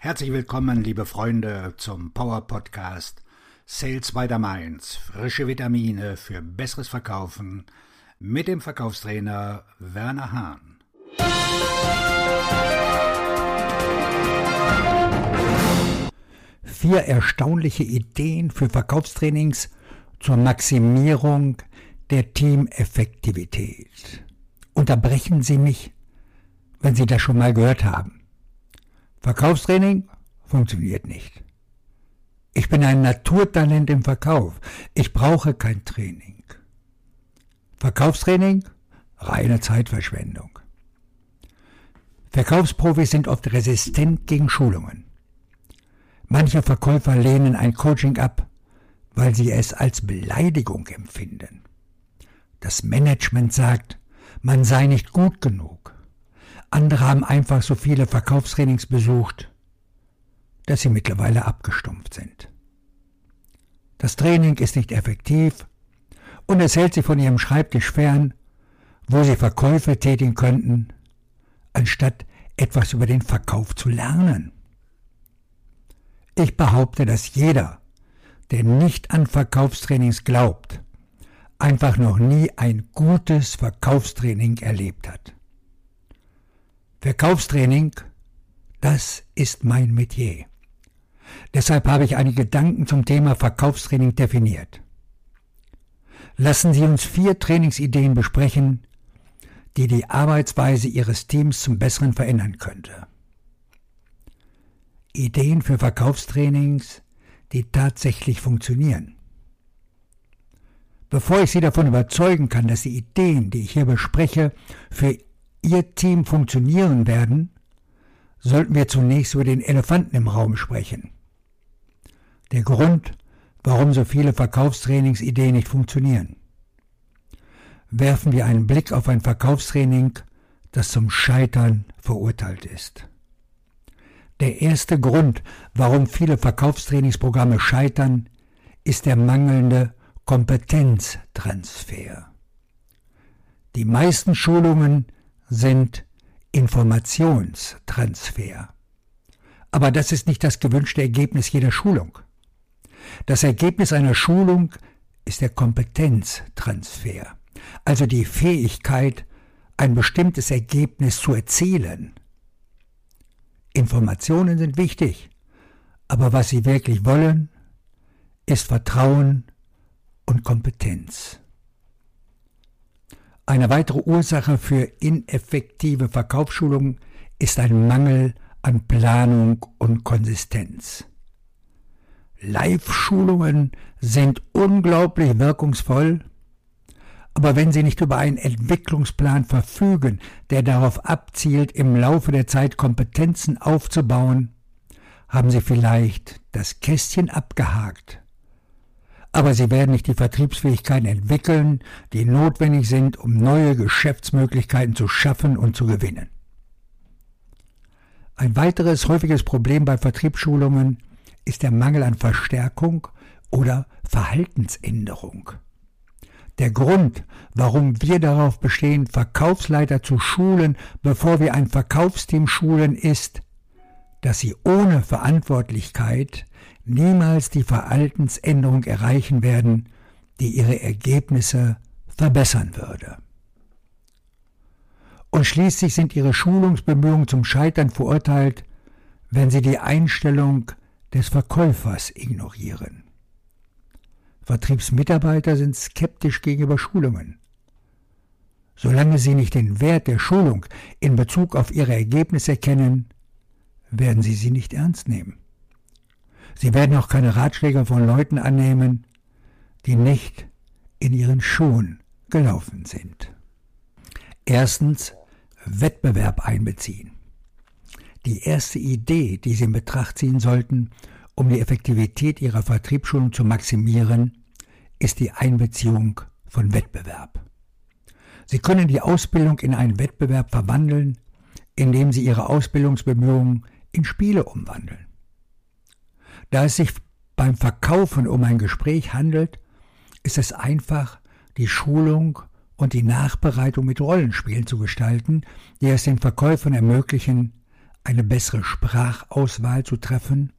Herzlich willkommen, liebe Freunde, zum Power Podcast Sales by the Mainz. Frische Vitamine für besseres Verkaufen mit dem Verkaufstrainer Werner Hahn. Vier erstaunliche Ideen für Verkaufstrainings zur Maximierung der Teameffektivität. Unterbrechen Sie mich, wenn Sie das schon mal gehört haben. Verkaufstraining funktioniert nicht. Ich bin ein Naturtalent im Verkauf. Ich brauche kein Training. Verkaufstraining? Reine Zeitverschwendung. Verkaufsprofis sind oft resistent gegen Schulungen. Manche Verkäufer lehnen ein Coaching ab, weil sie es als Beleidigung empfinden. Das Management sagt, man sei nicht gut genug. Andere haben einfach so viele Verkaufstrainings besucht, dass sie mittlerweile abgestumpft sind. Das Training ist nicht effektiv und es hält sie von ihrem Schreibtisch fern, wo sie Verkäufe tätigen könnten, anstatt etwas über den Verkauf zu lernen. Ich behaupte, dass jeder, der nicht an Verkaufstrainings glaubt, einfach noch nie ein gutes Verkaufstraining erlebt hat. Verkaufstraining, das ist mein Metier. Deshalb habe ich einige Gedanken zum Thema Verkaufstraining definiert. Lassen Sie uns vier Trainingsideen besprechen, die die Arbeitsweise Ihres Teams zum Besseren verändern könnte. Ideen für Verkaufstrainings, die tatsächlich funktionieren. Bevor ich Sie davon überzeugen kann, dass die Ideen, die ich hier bespreche, für Ihr Team funktionieren werden, sollten wir zunächst über den Elefanten im Raum sprechen. Der Grund, warum so viele Verkaufstrainingsideen nicht funktionieren. Werfen wir einen Blick auf ein Verkaufstraining, das zum Scheitern verurteilt ist. Der erste Grund, warum viele Verkaufstrainingsprogramme scheitern, ist der mangelnde Kompetenztransfer. Die meisten Schulungen sind Informationstransfer. Aber das ist nicht das gewünschte Ergebnis jeder Schulung. Das Ergebnis einer Schulung ist der Kompetenztransfer, also die Fähigkeit, ein bestimmtes Ergebnis zu erzielen. Informationen sind wichtig, aber was sie wirklich wollen, ist Vertrauen und Kompetenz. Eine weitere Ursache für ineffektive Verkaufsschulungen ist ein Mangel an Planung und Konsistenz. Live-Schulungen sind unglaublich wirkungsvoll, aber wenn Sie nicht über einen Entwicklungsplan verfügen, der darauf abzielt, im Laufe der Zeit Kompetenzen aufzubauen, haben Sie vielleicht das Kästchen abgehakt aber sie werden nicht die Vertriebsfähigkeiten entwickeln, die notwendig sind, um neue Geschäftsmöglichkeiten zu schaffen und zu gewinnen. Ein weiteres häufiges Problem bei Vertriebsschulungen ist der Mangel an Verstärkung oder Verhaltensänderung. Der Grund, warum wir darauf bestehen, Verkaufsleiter zu schulen, bevor wir ein Verkaufsteam schulen, ist, dass sie ohne Verantwortlichkeit niemals die Verhaltensänderung erreichen werden, die ihre Ergebnisse verbessern würde. Und schließlich sind ihre Schulungsbemühungen zum Scheitern verurteilt, wenn sie die Einstellung des Verkäufers ignorieren. Vertriebsmitarbeiter sind skeptisch gegenüber Schulungen. Solange sie nicht den Wert der Schulung in Bezug auf ihre Ergebnisse erkennen, werden sie sie nicht ernst nehmen. Sie werden auch keine Ratschläge von Leuten annehmen, die nicht in ihren Schuhen gelaufen sind. Erstens Wettbewerb einbeziehen. Die erste Idee, die Sie in Betracht ziehen sollten, um die Effektivität Ihrer Vertriebsschulung zu maximieren, ist die Einbeziehung von Wettbewerb. Sie können die Ausbildung in einen Wettbewerb verwandeln, indem Sie Ihre Ausbildungsbemühungen in Spiele umwandeln. Da es sich beim Verkaufen um ein Gespräch handelt, ist es einfach, die Schulung und die Nachbereitung mit Rollenspielen zu gestalten, die es den Verkäufern ermöglichen, eine bessere Sprachauswahl zu treffen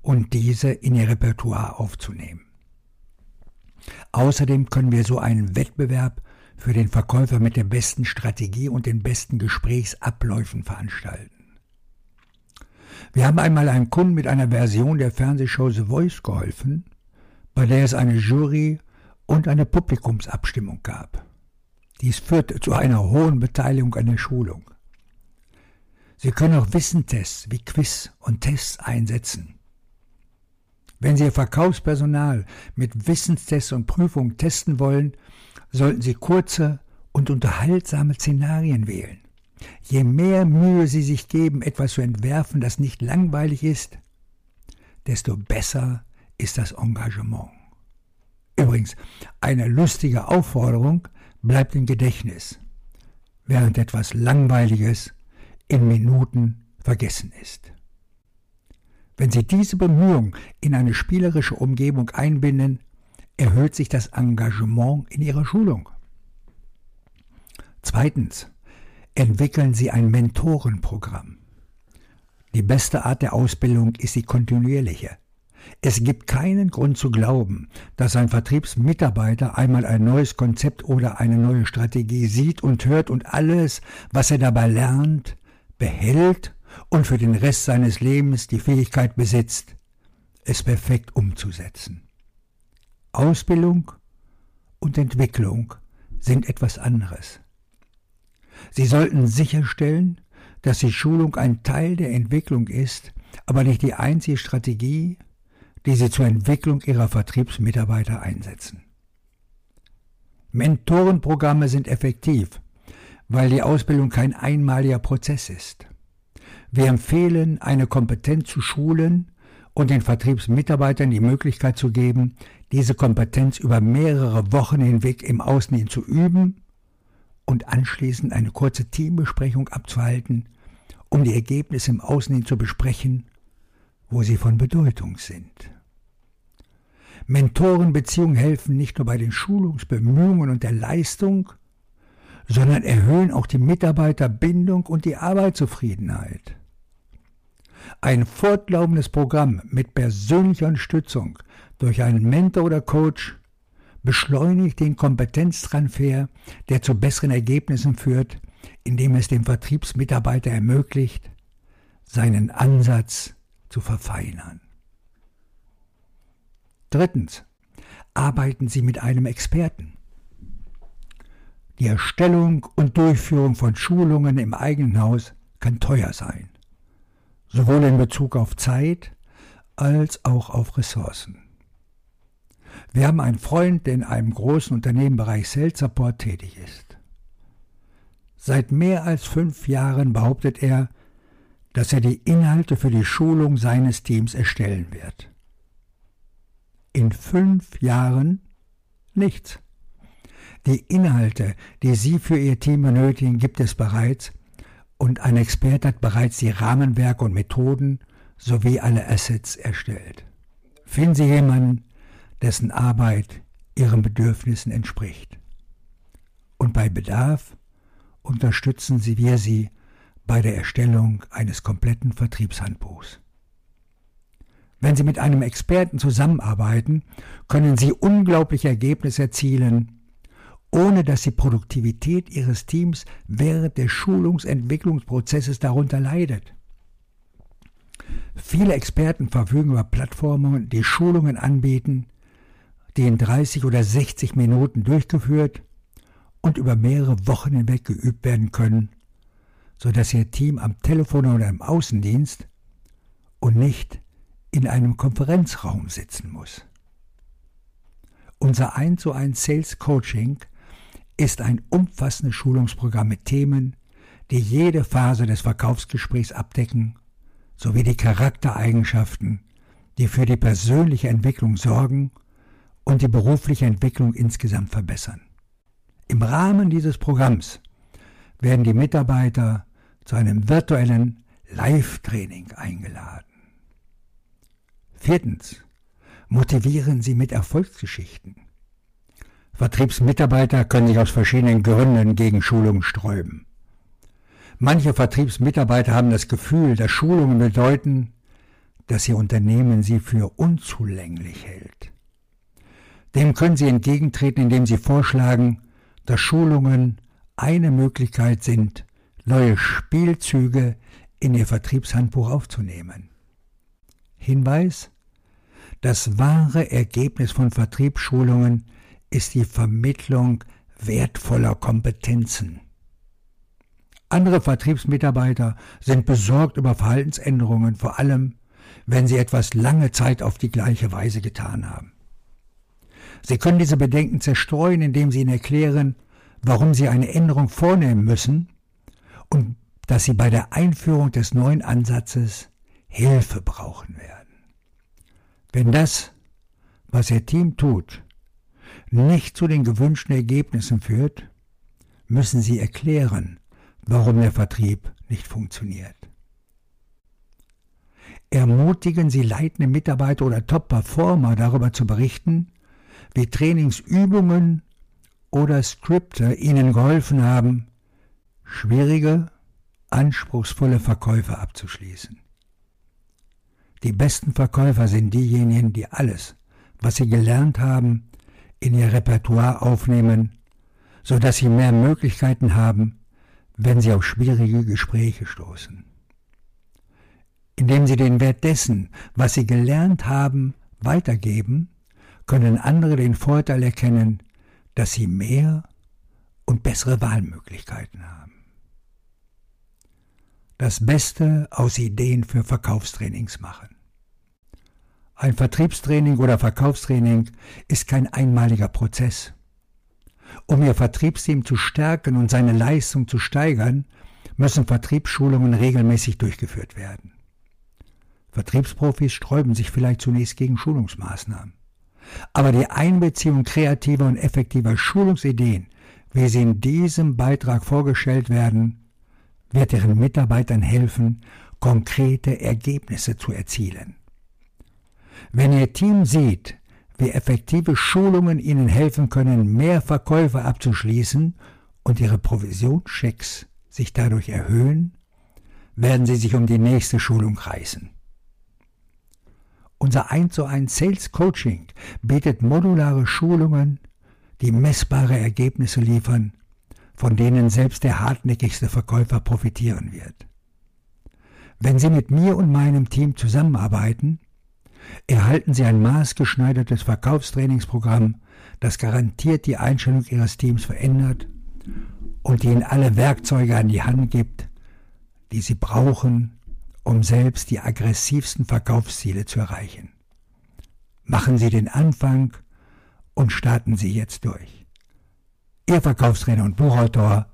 und diese in ihr Repertoire aufzunehmen. Außerdem können wir so einen Wettbewerb für den Verkäufer mit der besten Strategie und den besten Gesprächsabläufen veranstalten. Wir haben einmal einem Kunden mit einer Version der Fernsehshow The Voice geholfen, bei der es eine Jury und eine Publikumsabstimmung gab. Dies führte zu einer hohen Beteiligung an der Schulung. Sie können auch Wissentests wie Quiz und Tests einsetzen. Wenn Sie Ihr Verkaufspersonal mit Wissenstests und Prüfungen testen wollen, sollten Sie kurze und unterhaltsame Szenarien wählen. Je mehr Mühe Sie sich geben, etwas zu entwerfen, das nicht langweilig ist, desto besser ist das Engagement. Übrigens, eine lustige Aufforderung bleibt im Gedächtnis, während etwas Langweiliges in Minuten vergessen ist. Wenn Sie diese Bemühung in eine spielerische Umgebung einbinden, erhöht sich das Engagement in Ihrer Schulung. Zweitens, entwickeln Sie ein Mentorenprogramm. Die beste Art der Ausbildung ist die kontinuierliche. Es gibt keinen Grund zu glauben, dass ein Vertriebsmitarbeiter einmal ein neues Konzept oder eine neue Strategie sieht und hört und alles, was er dabei lernt, behält und für den Rest seines Lebens die Fähigkeit besitzt, es perfekt umzusetzen. Ausbildung und Entwicklung sind etwas anderes. Sie sollten sicherstellen, dass die Schulung ein Teil der Entwicklung ist, aber nicht die einzige Strategie, die Sie zur Entwicklung Ihrer Vertriebsmitarbeiter einsetzen. Mentorenprogramme sind effektiv, weil die Ausbildung kein einmaliger Prozess ist. Wir empfehlen, eine Kompetenz zu schulen und den Vertriebsmitarbeitern die Möglichkeit zu geben, diese Kompetenz über mehrere Wochen hinweg im Außendienst zu üben und anschließend eine kurze Teambesprechung abzuhalten, um die Ergebnisse im Außendienst zu besprechen, wo sie von Bedeutung sind. Mentorenbeziehungen helfen nicht nur bei den Schulungsbemühungen und der Leistung, sondern erhöhen auch die Mitarbeiterbindung und die Arbeitszufriedenheit. Ein fortlaufendes Programm mit persönlicher Unterstützung durch einen Mentor oder Coach beschleunigt den Kompetenztransfer, der zu besseren Ergebnissen führt, indem es dem Vertriebsmitarbeiter ermöglicht, seinen Ansatz zu verfeinern. Drittens. Arbeiten Sie mit einem Experten. Die Erstellung und Durchführung von Schulungen im eigenen Haus kann teuer sein, sowohl in Bezug auf Zeit als auch auf Ressourcen. Wir haben einen Freund, der in einem großen Unternehmenbereich Sales Support tätig ist. Seit mehr als fünf Jahren behauptet er, dass er die Inhalte für die Schulung seines Teams erstellen wird. In fünf Jahren nichts. Die Inhalte, die Sie für Ihr Team benötigen, gibt es bereits und ein Experte hat bereits die Rahmenwerke und Methoden sowie alle Assets erstellt. Finden Sie jemanden, dessen Arbeit Ihren Bedürfnissen entspricht. Und bei Bedarf unterstützen Sie wir Sie bei der Erstellung eines kompletten Vertriebshandbuchs. Wenn Sie mit einem Experten zusammenarbeiten, können Sie unglaubliche Ergebnisse erzielen, ohne dass die Produktivität ihres Teams während des Schulungsentwicklungsprozesses darunter leidet. Viele Experten verfügen über Plattformen, die Schulungen anbieten, die in 30 oder 60 Minuten durchgeführt und über mehrere Wochen hinweg geübt werden können, sodass Ihr Team am Telefon oder im Außendienst und nicht in einem Konferenzraum sitzen muss. Unser 1 zu 1 Sales Coaching ist ein umfassendes Schulungsprogramm mit Themen, die jede Phase des Verkaufsgesprächs abdecken, sowie die Charaktereigenschaften, die für die persönliche Entwicklung sorgen und die berufliche Entwicklung insgesamt verbessern. Im Rahmen dieses Programms werden die Mitarbeiter zu einem virtuellen Live-Training eingeladen. Viertens. Motivieren Sie mit Erfolgsgeschichten. Vertriebsmitarbeiter können sich aus verschiedenen Gründen gegen Schulungen sträuben. Manche Vertriebsmitarbeiter haben das Gefühl, dass Schulungen bedeuten, dass ihr Unternehmen sie für unzulänglich hält. Dem können sie entgegentreten, indem sie vorschlagen, dass Schulungen eine Möglichkeit sind, neue Spielzüge in ihr Vertriebshandbuch aufzunehmen. Hinweis Das wahre Ergebnis von Vertriebsschulungen ist die Vermittlung wertvoller Kompetenzen. Andere Vertriebsmitarbeiter sind besorgt über Verhaltensänderungen, vor allem wenn sie etwas lange Zeit auf die gleiche Weise getan haben. Sie können diese Bedenken zerstreuen, indem sie ihnen erklären, warum sie eine Änderung vornehmen müssen und dass sie bei der Einführung des neuen Ansatzes Hilfe brauchen werden. Wenn das, was Ihr Team tut, nicht zu den gewünschten Ergebnissen führt, müssen Sie erklären, warum der Vertrieb nicht funktioniert. Ermutigen Sie leitende Mitarbeiter oder Top-Performer darüber zu berichten, wie Trainingsübungen oder Skripte Ihnen geholfen haben, schwierige, anspruchsvolle Verkäufe abzuschließen. Die besten Verkäufer sind diejenigen, die alles, was sie gelernt haben, in ihr Repertoire aufnehmen, so dass sie mehr Möglichkeiten haben, wenn sie auf schwierige Gespräche stoßen. Indem sie den Wert dessen, was sie gelernt haben, weitergeben, können andere den Vorteil erkennen, dass sie mehr und bessere Wahlmöglichkeiten haben. Das Beste aus Ideen für Verkaufstrainings machen. Ein Vertriebstraining oder Verkaufstraining ist kein einmaliger Prozess. Um Ihr Vertriebsteam zu stärken und seine Leistung zu steigern, müssen Vertriebsschulungen regelmäßig durchgeführt werden. Vertriebsprofis sträuben sich vielleicht zunächst gegen Schulungsmaßnahmen. Aber die Einbeziehung kreativer und effektiver Schulungsideen, wie sie in diesem Beitrag vorgestellt werden, wird ihren Mitarbeitern helfen, konkrete Ergebnisse zu erzielen. Wenn Ihr Team sieht, wie effektive Schulungen Ihnen helfen können, mehr Verkäufe abzuschließen und Ihre Provisionschecks sich dadurch erhöhen, werden Sie sich um die nächste Schulung reißen. Unser 1 zu 1 Sales Coaching bietet modulare Schulungen, die messbare Ergebnisse liefern, von denen selbst der hartnäckigste Verkäufer profitieren wird. Wenn Sie mit mir und meinem Team zusammenarbeiten, erhalten Sie ein maßgeschneidertes Verkaufstrainingsprogramm, das garantiert die Einstellung Ihres Teams verändert und Ihnen alle Werkzeuge an die Hand gibt, die Sie brauchen, um selbst die aggressivsten Verkaufsziele zu erreichen. Machen Sie den Anfang und starten Sie jetzt durch. Ihr Verkaufstrainer und Buchautor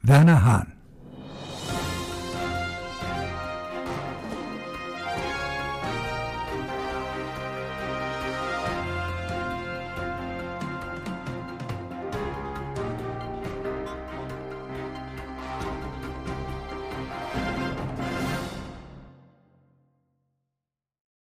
Werner Hahn